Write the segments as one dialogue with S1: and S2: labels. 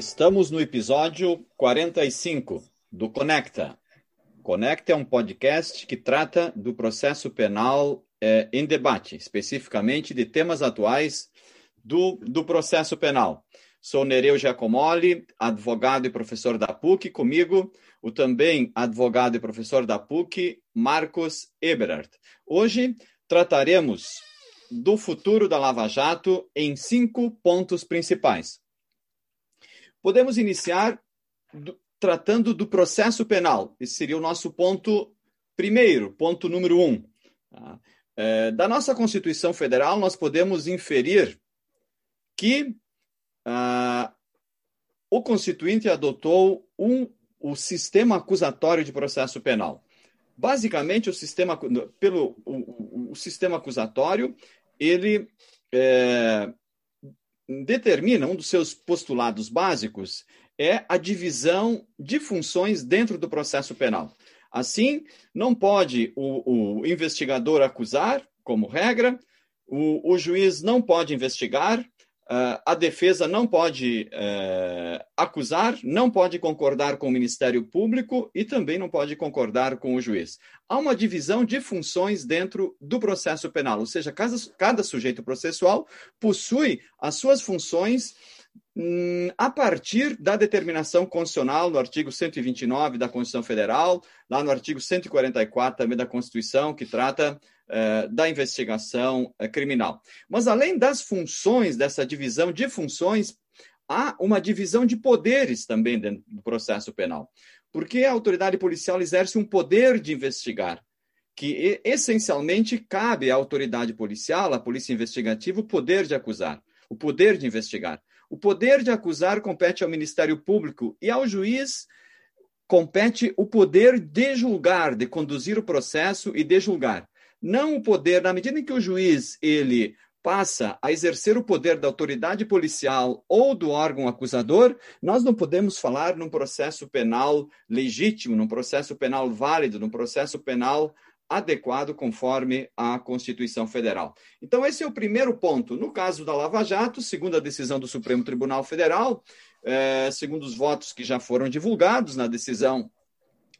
S1: Estamos no episódio 45 do Conecta. Conecta é um podcast que trata do processo penal é, em debate, especificamente de temas atuais do, do processo penal. Sou Nereu Giacomoli, advogado e professor da PUC, comigo o também advogado e professor da PUC, Marcos Eberhardt. Hoje trataremos do futuro da Lava Jato em cinco pontos principais. Podemos iniciar do, tratando do processo penal. Esse seria o nosso ponto primeiro, ponto número um. Tá? É, da nossa Constituição Federal, nós podemos inferir que ah, o Constituinte adotou um, o sistema acusatório de processo penal. Basicamente, o sistema, pelo, o, o sistema acusatório, ele é, determina, um dos seus postulados básicos é a divisão de funções dentro do processo penal. Assim, não pode o, o investigador acusar, como regra, o, o, juiz não pode investigar, a defesa não pode uh, acusar, não pode concordar com o Ministério Público e também não pode concordar com o juiz. Há uma divisão de funções dentro do processo penal, ou seja, cada, cada sujeito processual possui as suas funções hum, a partir da determinação constitucional no artigo 129 da Constituição Federal, lá no artigo 144 também da Constituição, que trata da investigação eh, criminal. Mas além das funções, dessa divisão de funções, há uma divisão de poderes também dentro do processo penal. Porque a autoridade policial exerce um poder de investigar, que essencialmente cabe à autoridade policial, à polícia investigativa, o poder de acusar, o poder de investigar. O poder de acusar compete ao Ministério Público e ao juiz compete o poder de julgar, de conduzir o processo e de julgar não o poder, na medida em que o juiz ele passa a exercer o poder da autoridade policial ou do órgão acusador, nós não podemos falar num processo penal legítimo, num processo penal válido, num processo penal adequado conforme a Constituição Federal. Então, esse é o primeiro ponto. No caso da Lava Jato, segundo a decisão do Supremo Tribunal Federal, é, segundo os votos que já foram divulgados na decisão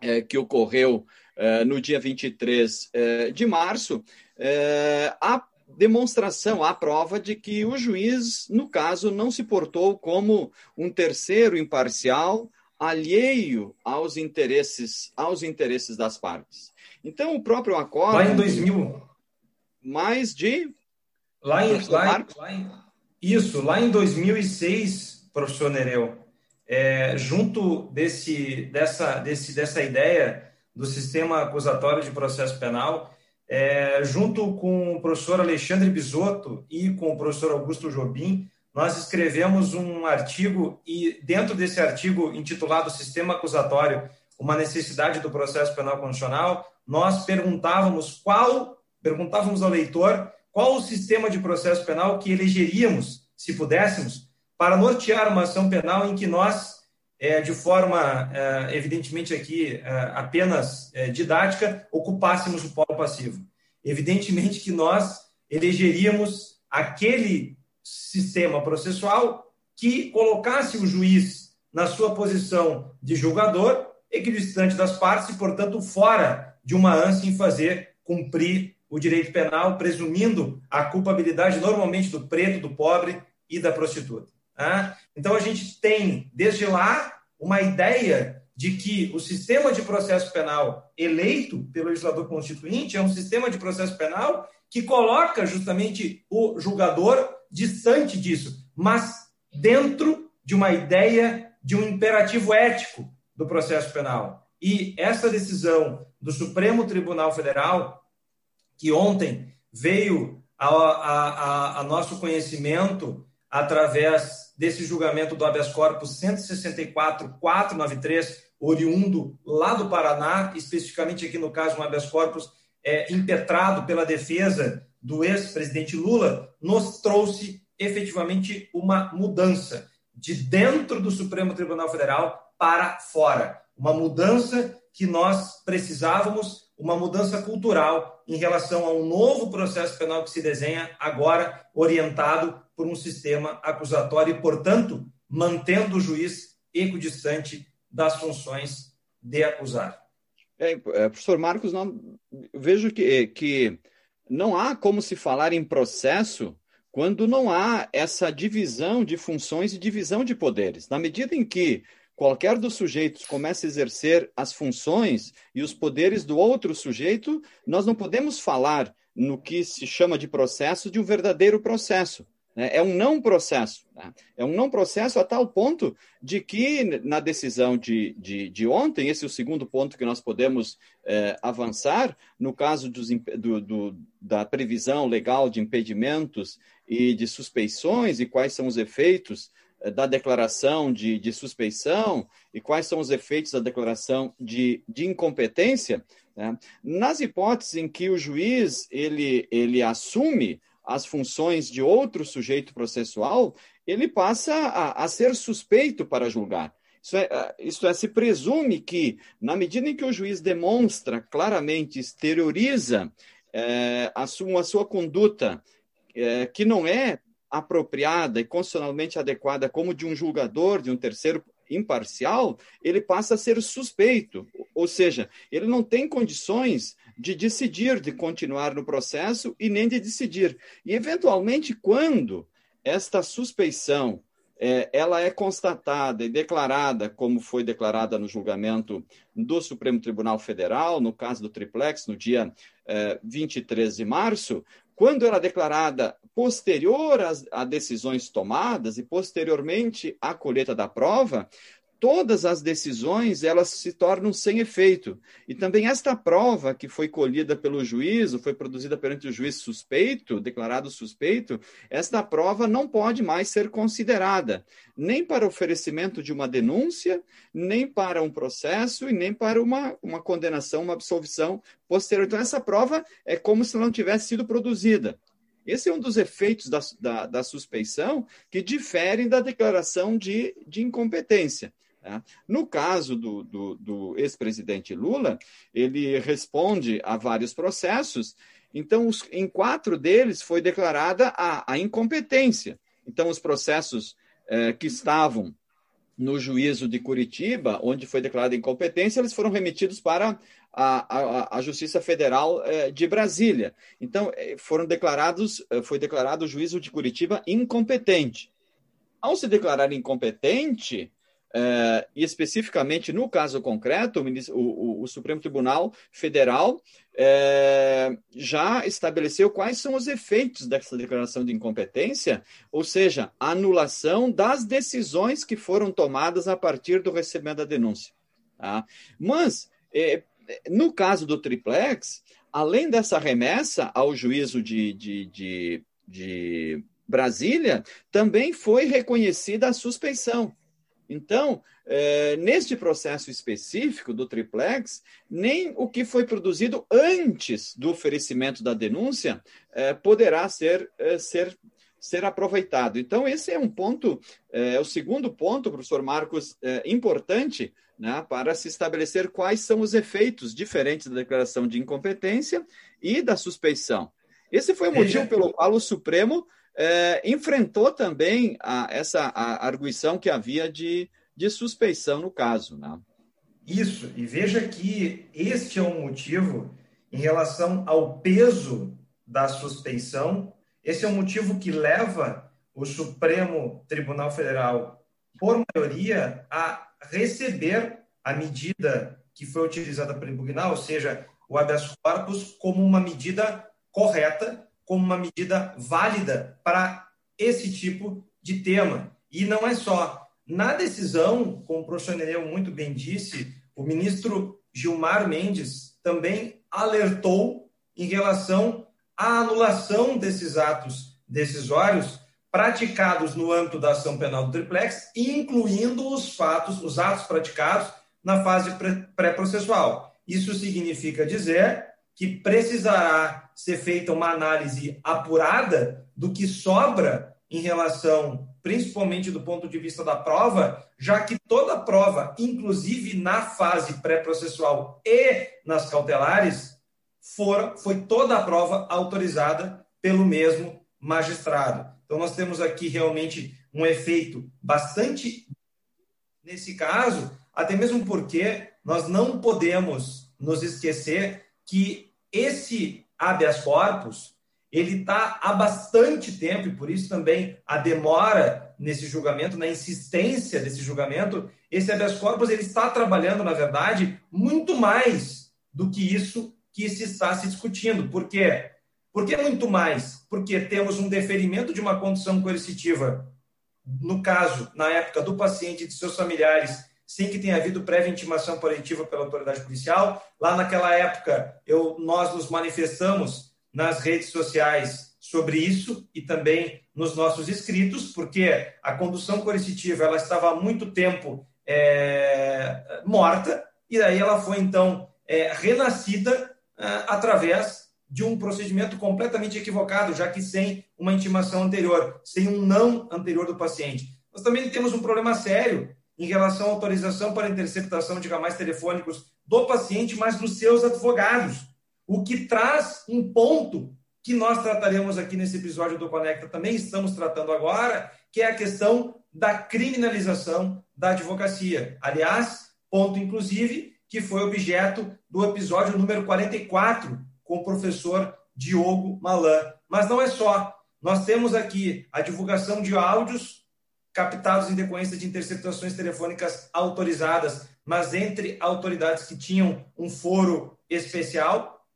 S1: é, que ocorreu é, no dia 23 é, de março, é, a demonstração, a prova de que o juiz, no caso, não se portou como um terceiro imparcial, alheio aos interesses, aos interesses das partes. Então, o próprio acordo.
S2: Lá em 2000.
S1: Mais de.
S2: Lá em, lá, em, lá em, isso, lá em 2006, professor Nereu, é, junto desse, dessa, desse, dessa ideia do sistema acusatório de processo penal, é, junto com o professor Alexandre Bisotto e com o professor Augusto Jobim, nós escrevemos um artigo e dentro desse artigo intitulado Sistema Acusatório, uma necessidade do processo penal constitucional, nós perguntávamos qual, perguntávamos ao leitor qual o sistema de processo penal que elegeríamos, se pudéssemos, para nortear uma ação penal em que nós, é, de forma, é, evidentemente aqui, é, apenas é, didática, ocupássemos o polo passivo. Evidentemente que nós elegeríamos aquele sistema processual que colocasse o juiz na sua posição de julgador, equidistante das partes e, portanto, fora de uma ânsia em fazer cumprir o direito penal, presumindo a culpabilidade normalmente do preto, do pobre e da prostituta. Então, a gente tem, desde lá, uma ideia de que o sistema de processo penal eleito pelo legislador constituinte é um sistema de processo penal que coloca justamente o julgador distante disso, mas dentro de uma ideia de um imperativo ético do processo penal. E essa decisão do Supremo Tribunal Federal, que ontem veio a, a, a, a nosso conhecimento através desse julgamento do habeas corpus 164.493, oriundo lá do Paraná, especificamente aqui no caso um habeas corpus é, impetrado pela defesa do ex-presidente Lula, nos trouxe efetivamente uma mudança de dentro do Supremo Tribunal Federal para fora. Uma mudança que nós precisávamos, uma mudança cultural em relação a um novo processo penal que se desenha agora, orientado por um sistema acusatório e, portanto, mantendo o juiz equidistante das funções de acusar.
S1: É, é, professor Marcos, não, vejo que, que não há como se falar em processo quando não há essa divisão de funções e divisão de poderes. Na medida em que qualquer dos sujeitos começa a exercer as funções e os poderes do outro sujeito, nós não podemos falar no que se chama de processo de um verdadeiro processo. Né? É um não processo. Né? É um não processo a tal ponto de que, na decisão de, de, de ontem, esse é o segundo ponto que nós podemos é, avançar, no caso dos, do, do, da previsão legal de impedimentos e de suspeições e quais são os efeitos da declaração de, de, suspeição e quais são os efeitos da declaração de, de incompetência, né? nas hipóteses em que o juiz ele, ele assume as funções de outro sujeito processual, ele passa a, a ser suspeito para julgar. Isso é, isso é, se presume que, na medida em que o juiz demonstra claramente, exterioriza é, a, sua, a sua conduta, é, que não é apropriada e constitucionalmente adequada como de um julgador, de um terceiro imparcial, ele passa a ser suspeito, ou seja, ele não tem condições de decidir, de continuar no processo e nem de decidir. E, eventualmente, quando esta suspeição é, ela é constatada e declarada, como foi declarada no julgamento do Supremo Tribunal Federal, no caso do Triplex, no dia é, 23 de março, quando ela é declarada posterior às, a decisões tomadas e posteriormente à colheita da prova, todas as decisões elas se tornam sem efeito. E também esta prova que foi colhida pelo juízo, foi produzida perante o juiz suspeito, declarado suspeito, esta prova não pode mais ser considerada, nem para oferecimento de uma denúncia, nem para um processo e nem para uma, uma condenação, uma absolvição posterior. Então, essa prova é como se não tivesse sido produzida. Esse é um dos efeitos da, da, da suspeição que diferem da declaração de, de incompetência. Tá? No caso do, do, do ex-presidente Lula, ele responde a vários processos, então, os, em quatro deles foi declarada a, a incompetência. Então, os processos eh, que estavam no juízo de Curitiba, onde foi declarada incompetência, eles foram remetidos para a, a, a Justiça Federal eh, de Brasília. Então, eh, foram declarados, foi declarado o juízo de Curitiba incompetente. Ao se declarar incompetente, Uh, e especificamente no caso concreto, o, o, o Supremo Tribunal Federal uh, já estabeleceu quais são os efeitos dessa declaração de incompetência, ou seja, a anulação das decisões que foram tomadas a partir do recebimento da denúncia. Tá? Mas, eh, no caso do triplex, além dessa remessa ao juízo de, de, de, de Brasília, também foi reconhecida a suspeição. Então, é, neste processo específico do triplex, nem o que foi produzido antes do oferecimento da denúncia é, poderá ser, é, ser, ser aproveitado. Então, esse é um ponto, é o segundo ponto, professor Marcos, importante né, para se estabelecer quais são os efeitos diferentes da declaração de incompetência e da suspeição. Esse foi o motivo pelo qual o Supremo é, enfrentou também a, essa a arguição que havia de, de suspeição no caso. Né?
S2: Isso, e veja que este é um motivo em relação ao peso da suspeição, esse é um motivo que leva o Supremo Tribunal Federal, por maioria, a receber a medida que foi utilizada para impugnar, ou seja, o habeas corpus, como uma medida correta como uma medida válida para esse tipo de tema. E não é só. Na decisão, como o professor Nereu muito bem disse, o ministro Gilmar Mendes também alertou em relação à anulação desses atos decisórios praticados no âmbito da ação penal do triplex, incluindo os fatos, os atos praticados na fase pré-processual. Isso significa dizer que precisará ser feita uma análise apurada do que sobra em relação, principalmente do ponto de vista da prova, já que toda a prova, inclusive na fase pré-processual e nas cautelares, for, foi toda a prova autorizada pelo mesmo magistrado. Então, nós temos aqui realmente um efeito bastante nesse caso, até mesmo porque nós não podemos nos esquecer que esse habeas corpus ele está há bastante tempo e por isso também a demora nesse julgamento, na insistência desse julgamento, esse habeas corpus ele está trabalhando, na verdade, muito mais do que isso que se está se discutindo. Por quê? Por que muito mais? Porque temos um deferimento de uma condição coercitiva, no caso, na época do paciente e de seus familiares, sem que tenha havido prévia intimação coletiva pela autoridade policial. Lá naquela época, eu, nós nos manifestamos nas redes sociais sobre isso e também nos nossos escritos, porque a condução coercitiva ela estava há muito tempo é, morta e aí ela foi então é, renascida é, através de um procedimento completamente equivocado, já que sem uma intimação anterior, sem um não anterior do paciente. Nós também temos um problema sério em relação à autorização para interceptação de ramais telefônicos do paciente, mas dos seus advogados, o que traz um ponto que nós trataremos aqui nesse episódio do Conecta, também estamos tratando agora, que é a questão da criminalização da advocacia. Aliás, ponto inclusive que foi objeto do episódio número 44 com o professor Diogo Malan. Mas não é só. Nós temos aqui a divulgação de áudios captados em decorrência de interceptações telefônicas autorizadas, mas entre autoridades que tinham um foro especial.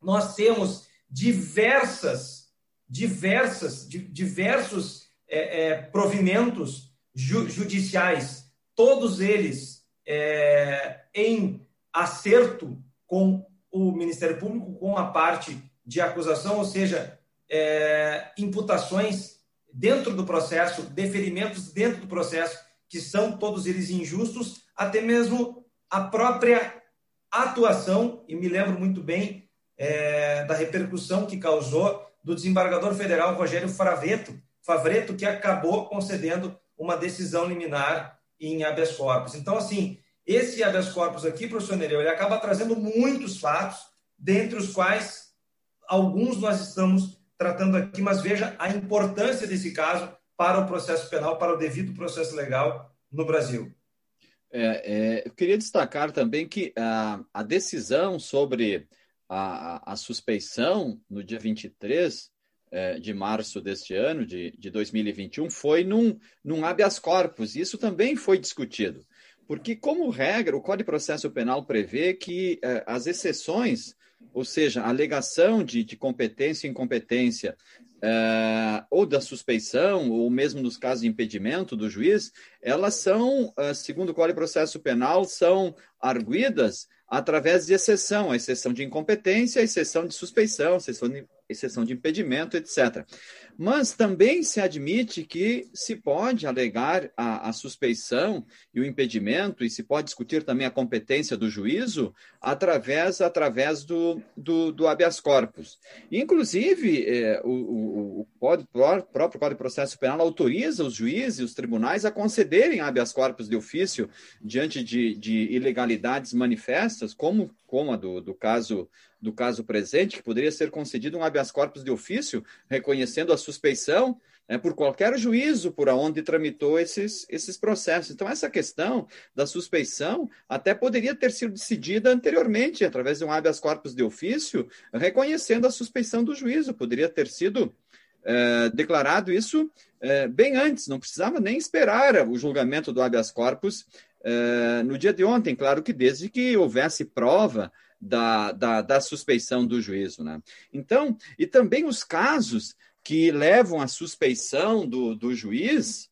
S2: Nós temos diversas, diversas, diversos é, é, provimentos ju judiciais, todos eles é, em acerto com o Ministério Público com a parte de acusação, ou seja, é, imputações dentro do processo, deferimentos dentro do processo, que são todos eles injustos, até mesmo a própria atuação, e me lembro muito bem é, da repercussão que causou do desembargador federal Rogério Fraveto, Favreto, que acabou concedendo uma decisão liminar em habeas corpus. Então, assim, esse habeas corpus aqui, professor Nereu, ele acaba trazendo muitos fatos, dentre os quais alguns nós estamos tratando aqui, mas veja a importância desse caso para o processo penal, para o devido processo legal no Brasil.
S1: É, é, eu queria destacar também que a, a decisão sobre a, a, suspeição no dia 23 é, de março deste ano, de, de 2021, foi num, num habeas corpus. Isso também foi discutido. Porque, como regra, o Código de Processo Penal prevê que eh, as exceções, ou seja, a alegação de, de competência e incompetência, eh, ou da suspeição, ou mesmo nos casos de impedimento do juiz, elas são, eh, segundo o Código de Processo Penal, são arguídas através de exceção, a exceção de incompetência, a exceção de suspeição, a exceção de, exceção de impedimento, etc. Mas também se admite que se pode alegar a, a, suspeição e o impedimento, e se pode discutir também a competência do juízo através, através do, do, do habeas corpus. Inclusive, é, o, o, o, o, próprio Código de Processo Penal autoriza os juízes e os tribunais a concederem habeas corpus de ofício diante de, de ilegalidades manifestas, como, como a do, do caso do caso presente, que poderia ser concedido um habeas corpus de ofício, reconhecendo a suspeição né, por qualquer juízo por onde tramitou esses, esses processos. Então, essa questão da suspeição até poderia ter sido decidida anteriormente, através de um habeas corpus de ofício, reconhecendo a suspeição do juízo. Poderia ter sido é, declarado isso é, bem antes, não precisava nem esperar o julgamento do habeas corpus é, no dia de ontem, claro que desde que houvesse prova da, da, da suspeição do juízo. Né? Então, e também os casos que levam à suspeição do, do juiz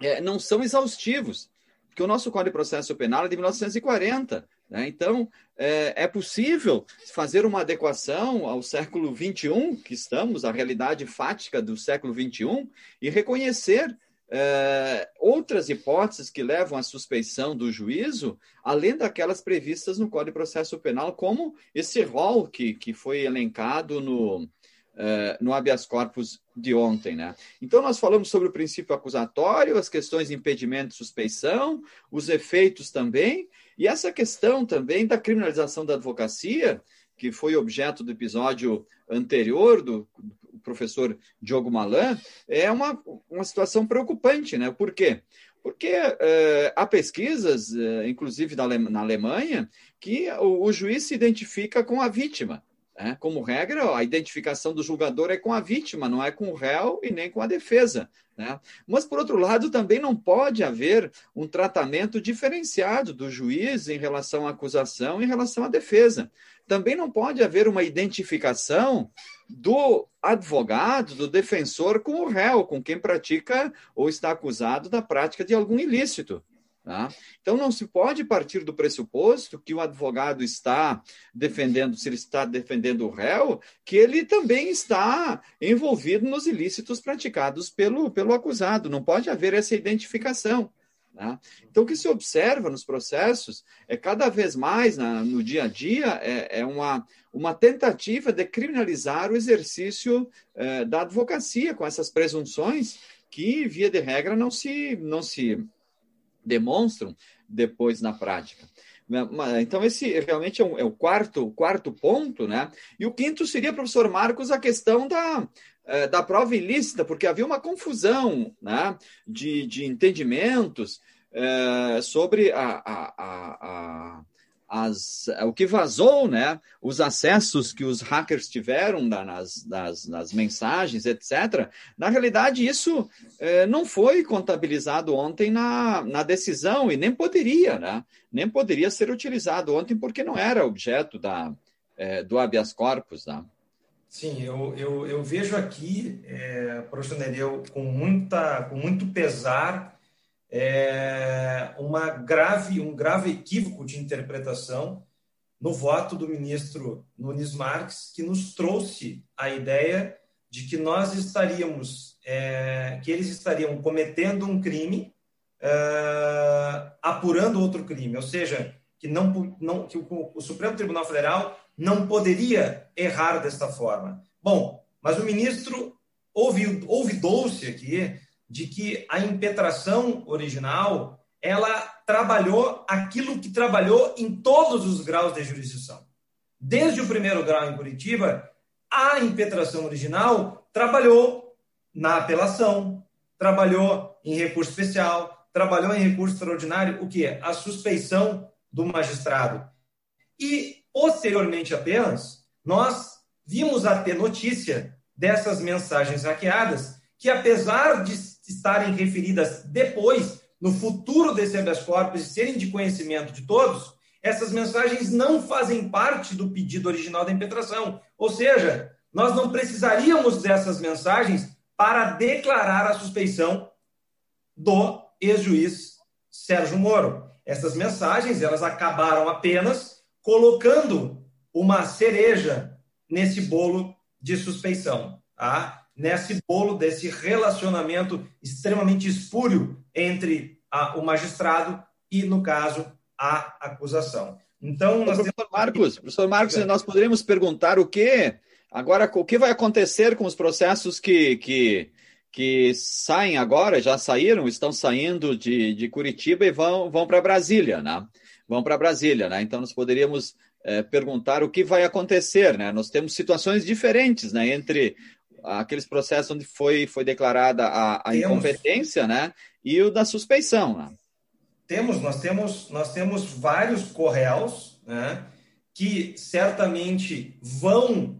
S1: é, não são exaustivos, porque o nosso Código de Processo Penal é de 1940. Né? Então, é, é, possível fazer uma adequação ao século XXI, que estamos, à realidade fática do século XXI, e reconhecer é, outras hipóteses que levam à suspeição do juízo, além daquelas previstas no Código de Processo Penal, como esse rol que, que foi elencado no, é, no habeas corpus de ontem. Né? Então, nós falamos sobre o princípio acusatório, as questões de impedimento e suspeição, os efeitos também, e essa questão também da criminalização da advocacia, que foi objeto do episódio anterior do professor Diogo Malan, é uma, uma situação preocupante, né? Por quê? Porque é, há pesquisas, é, inclusive na Alemanha, que o, o juiz se identifica com a vítima. Né? Como regra, a identificação do julgador é com a vítima, não é com o réu e nem com a defesa. Né? Mas, por outro lado, também não pode haver um tratamento diferenciado do juiz em relação à acusação e em relação à defesa. Também não pode haver uma identificação do advogado, do defensor com o réu, com quem pratica ou está acusado da prática de algum ilícito. Tá? Então, não se pode partir do pressuposto que o advogado está defendendo, se ele está defendendo o réu, que ele também está envolvido nos ilícitos praticados pelo, pelo acusado. Não pode haver essa identificação. Tá? Então, o que se observa nos processos é cada vez mais, na, no dia a dia, é, é, uma, uma tentativa de criminalizar o exercício é, da advocacia com essas presunções que, via de regra, não se, não se demonstram depois na prática. Então, esse realmente é, um, é, o quarto, quarto ponto, né? E o quinto seria, professor Marcos, a questão da, é, da prova ilícita, porque havia uma confusão né, de, de entendimentos é, sobre a, a, a, as, o que vazou, né, os acessos que os hackers tiveram da, nas, das, nas mensagens, etc. Na realidade, isso eh, não foi contabilizado ontem na, na decisão e nem poderia, né? Nem poderia ser utilizado ontem porque não era objeto da, eh, do habeas corpus, né?
S2: Sim, eu, eu, eu vejo aqui, é, professor Nereu, com, muita, com muito pesar, é, uma grave, um grave equívoco de interpretação no voto do ministro Nunes Marques, que nos trouxe a ideia de que nós estaríamos, é, que eles estariam cometendo um crime, é, apurando outro crime, ou seja, que, não, não, que o, o Supremo Tribunal Federal não poderia errar desta forma. Bom, mas o ministro ouvidou-se aqui de que a impetração original ela trabalhou aquilo que trabalhou em todos os graus de jurisdição. Desde o primeiro grau em Curitiba, a impetração original trabalhou na apelação, trabalhou em recurso especial, trabalhou em recurso extraordinário, o que é a suspeição do magistrado. E posteriormente apenas, nós vimos a ter notícia dessas mensagens hackeadas que apesar de estarem referidas depois, no futuro desse habeas corpus e serem de conhecimento de todos, essas mensagens não fazem parte do pedido original da impetração. Ou seja, nós não precisaríamos dessas mensagens para declarar a suspeição do ex-juiz Sérgio Moro. Essas mensagens, elas acabaram apenas colocando uma cereja nesse bolo de suspeição, tá? Nesse bolo desse relacionamento extremamente espúrio entre a, o magistrado e, no caso, a acusação. Então,
S1: nós professor temos... Marcos, professor Marcos, nós poderíamos perguntar o que agora o que vai acontecer com os processos que, que, que saem agora, já saíram, estão saindo de, de Curitiba e vão, vão para Brasília, né? Vão para Brasília, né? Então nós poderíamos é, perguntar o que vai acontecer, né? Nós temos situações diferentes, né? Entre aqueles processos onde foi, foi declarada a, a incompetência, né? E o da suspeição, né?
S2: Temos, nós temos, nós temos vários correios, né? Que certamente vão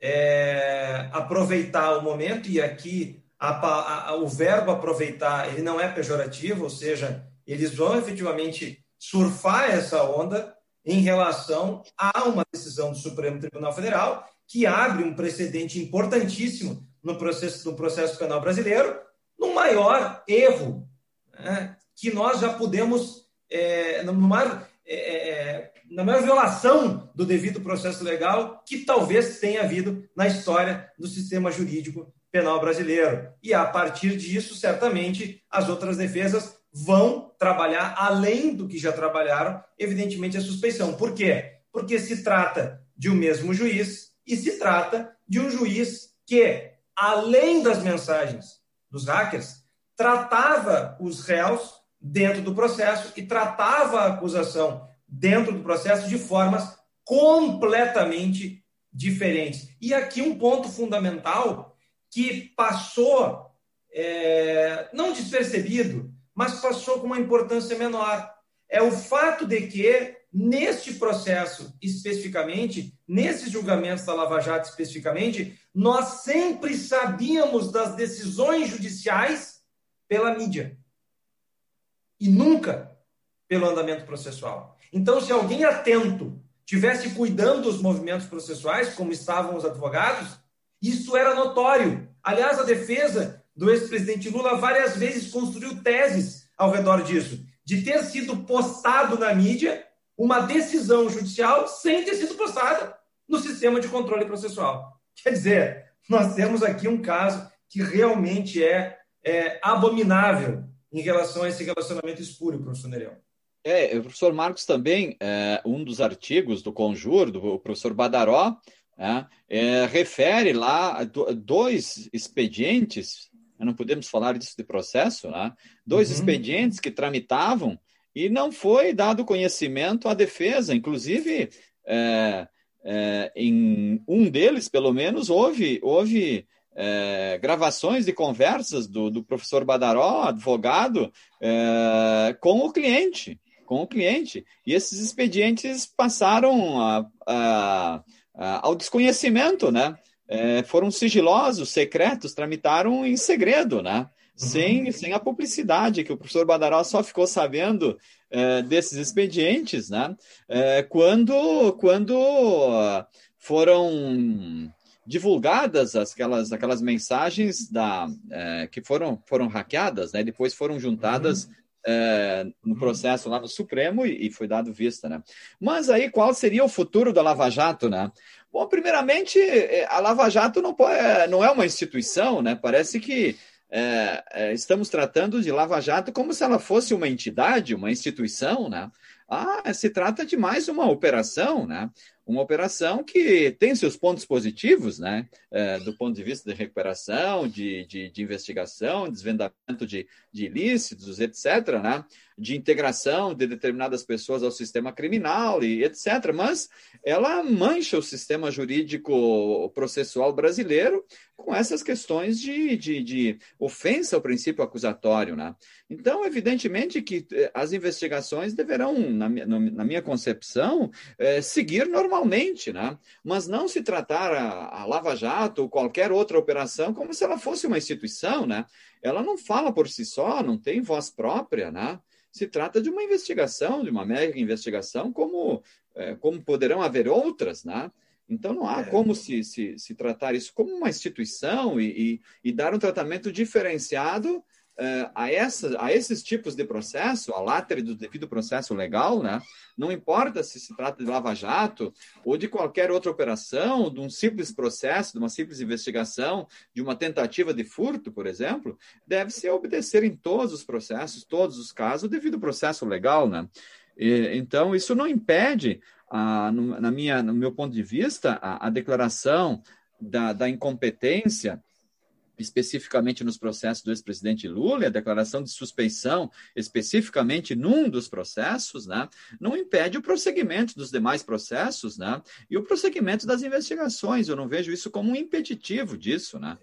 S2: é, aproveitar o momento e aqui a, a, o verbo aproveitar ele não é pejorativo, ou seja, eles vão efetivamente surfar essa onda em relação a uma decisão do Supremo Tribunal Federal que abre um precedente importantíssimo no processo, no processo penal brasileiro, no maior erro né, que nós já pudemos, é, no maior, é, é, na maior violação do devido processo legal que talvez tenha havido na história do sistema jurídico penal brasileiro. E a partir disso, certamente, as outras defesas vão trabalhar além do que já trabalharam, evidentemente, a suspeição. Por quê? Porque se trata de um mesmo juiz, e se trata de um juiz que, além das mensagens dos hackers, tratava os réus dentro do processo e tratava a acusação dentro do processo de formas completamente diferentes. E aqui um ponto fundamental que passou, é, não despercebido, mas passou com uma importância menor. É o fato de que, neste processo especificamente, nesses julgamentos da Lava Jato especificamente, nós sempre sabíamos das decisões judiciais pela mídia e nunca pelo andamento processual. Então, se alguém atento tivesse cuidando dos movimentos processuais, como estavam os advogados, isso era notório. Aliás, a defesa do ex-presidente Lula várias vezes construiu teses ao redor disso, de ter sido postado na mídia uma decisão judicial sem ter sido postada no sistema de controle processual. Quer dizer, nós temos aqui um caso que realmente é, é abominável em relação a esse relacionamento espúrio, professor Nereu.
S1: É, o professor Marcos também, é, um dos artigos do Conjur, do professor Badaró, é, é, refere lá dois expedientes, não podemos falar disso de processo, né? dois uhum. expedientes que tramitavam e não foi dado conhecimento à defesa, inclusive é, é, em um deles, pelo menos, houve, houve é, gravações de conversas do, do professor Badaró, advogado, é, com o cliente, com o cliente. E esses expedientes passaram a, a, a, ao desconhecimento, né? É, foram sigilosos, secretos, tramitaram em segredo, né? Uhum. Sem, sem a publicidade, que o professor Badaró só ficou sabendo é, desses expedientes, né? É, quando, quando foram divulgadas aquelas, aquelas mensagens da, é, que foram, foram hackeadas, né? depois foram juntadas uhum. é, no processo lá no Supremo e, e, foi dado vista. Né? Mas aí qual seria o futuro da Lava Jato? Né? Bom, primeiramente, a Lava Jato não, pode, não é uma instituição, né? parece que é, é, estamos tratando de Lava Jato como se ela fosse uma entidade, uma instituição, né? Ah, se trata de mais uma operação, né? uma operação que tem seus pontos positivos, né? É, do ponto de vista de recuperação, de, de, de investigação, desvendamento de, de ilícitos, etc., né? de integração de determinadas pessoas ao sistema criminal e etc. Mas ela mancha o sistema jurídico processual brasileiro com essas questões de, de, de ofensa ao princípio acusatório. Né? Então, evidentemente que eh, as investigações deverão, na, na minha concepção, é, seguir normalmente, né? mas não se tratar a, a Lava Jato ou qualquer outra operação como se ela fosse uma instituição. Né? Ela não fala por si só, não tem voz própria, né? se trata de uma investigação, de uma mega investigação, como, é, como poderão haver outras, né? Então, não há é. como se, se, se, tratar isso como uma instituição e, e, e dar um tratamento diferenciado uh, a, essa, a esses tipos de processo, a látera do devido processo legal, né? não importa se se trata de lava-jato ou de qualquer outra operação, de um simples processo, de uma simples investigação, de uma tentativa de furto, por exemplo, deve-se obedecer em todos os processos, todos os casos, o devido processo legal. Né? E, então, isso não impede, a, no, na minha, no meu ponto de vista, a, a declaração da, da incompetência especificamente nos processos do ex-presidente Lula, a declaração de suspeição, especificamente num dos processos, né, não impede o prosseguimento dos demais processos né, e o prosseguimento das investigações. Eu não vejo isso como um impeditivo disso. Né?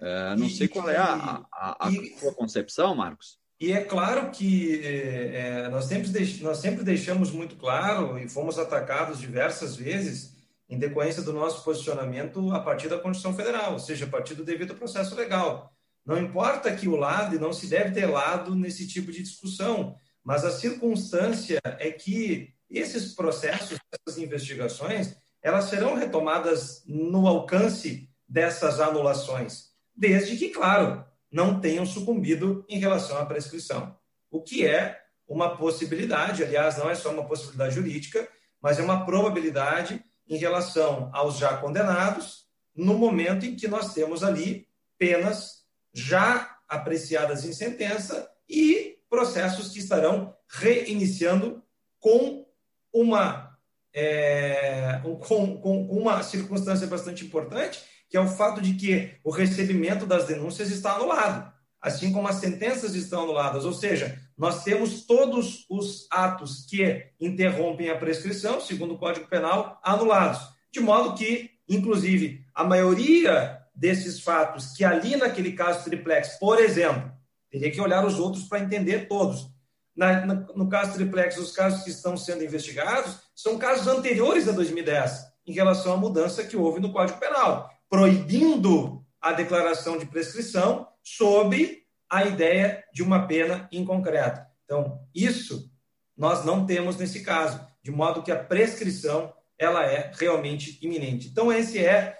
S1: É, não e, sei qual é a, a, a e, sua concepção, Marcos.
S2: E é claro que é, nós, sempre nós sempre deixamos muito claro e fomos atacados diversas vezes em decorrência do nosso posicionamento a partir da Constituição Federal, ou seja, a partir do devido processo legal. Não importa que o lado, e não se deve ter lado nesse tipo de discussão, mas a circunstância é que esses processos, essas investigações, elas serão retomadas no alcance dessas anulações, desde que, claro, não tenham sucumbido em relação à prescrição, o que é uma possibilidade, aliás, não é só uma possibilidade jurídica, mas é uma probabilidade em relação aos já condenados, no momento em que nós temos ali penas já apreciadas em sentença e processos que estarão reiniciando com uma, é, com, com uma circunstância bastante importante, que é o fato de que o recebimento das denúncias está anulado, assim como as sentenças estão anuladas, ou seja, nós temos todos os atos que interrompem a prescrição, segundo o Código Penal, anulados. De modo que, inclusive, a maioria desses fatos que ali naquele caso triplex, por exemplo, teria que olhar os outros para entender todos. Na, no caso triplex, os casos que estão sendo investigados são casos anteriores a 2010, em relação à mudança que houve no Código Penal, proibindo a declaração de prescrição sob a ideia de uma pena em concreto. Então, isso nós não temos nesse caso, de modo que a prescrição ela é realmente iminente. Então, esse é,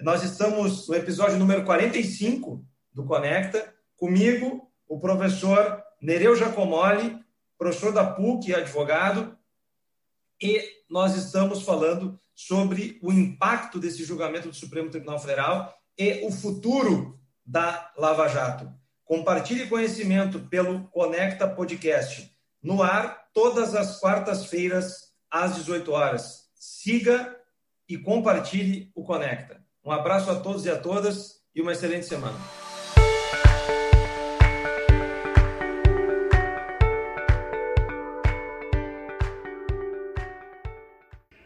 S2: nós estamos no episódio número 45 do Conecta, comigo, o professor Nereu Giacomoli, professor da PUC, advogado, e nós estamos falando sobre o impacto desse julgamento do Supremo Tribunal Federal e o futuro da Lava Jato. Compartilhe conhecimento pelo Conecta Podcast. No ar, todas as quartas-feiras, às 18 horas. Siga e compartilhe o Conecta. Um abraço a todos e a todas e uma excelente semana.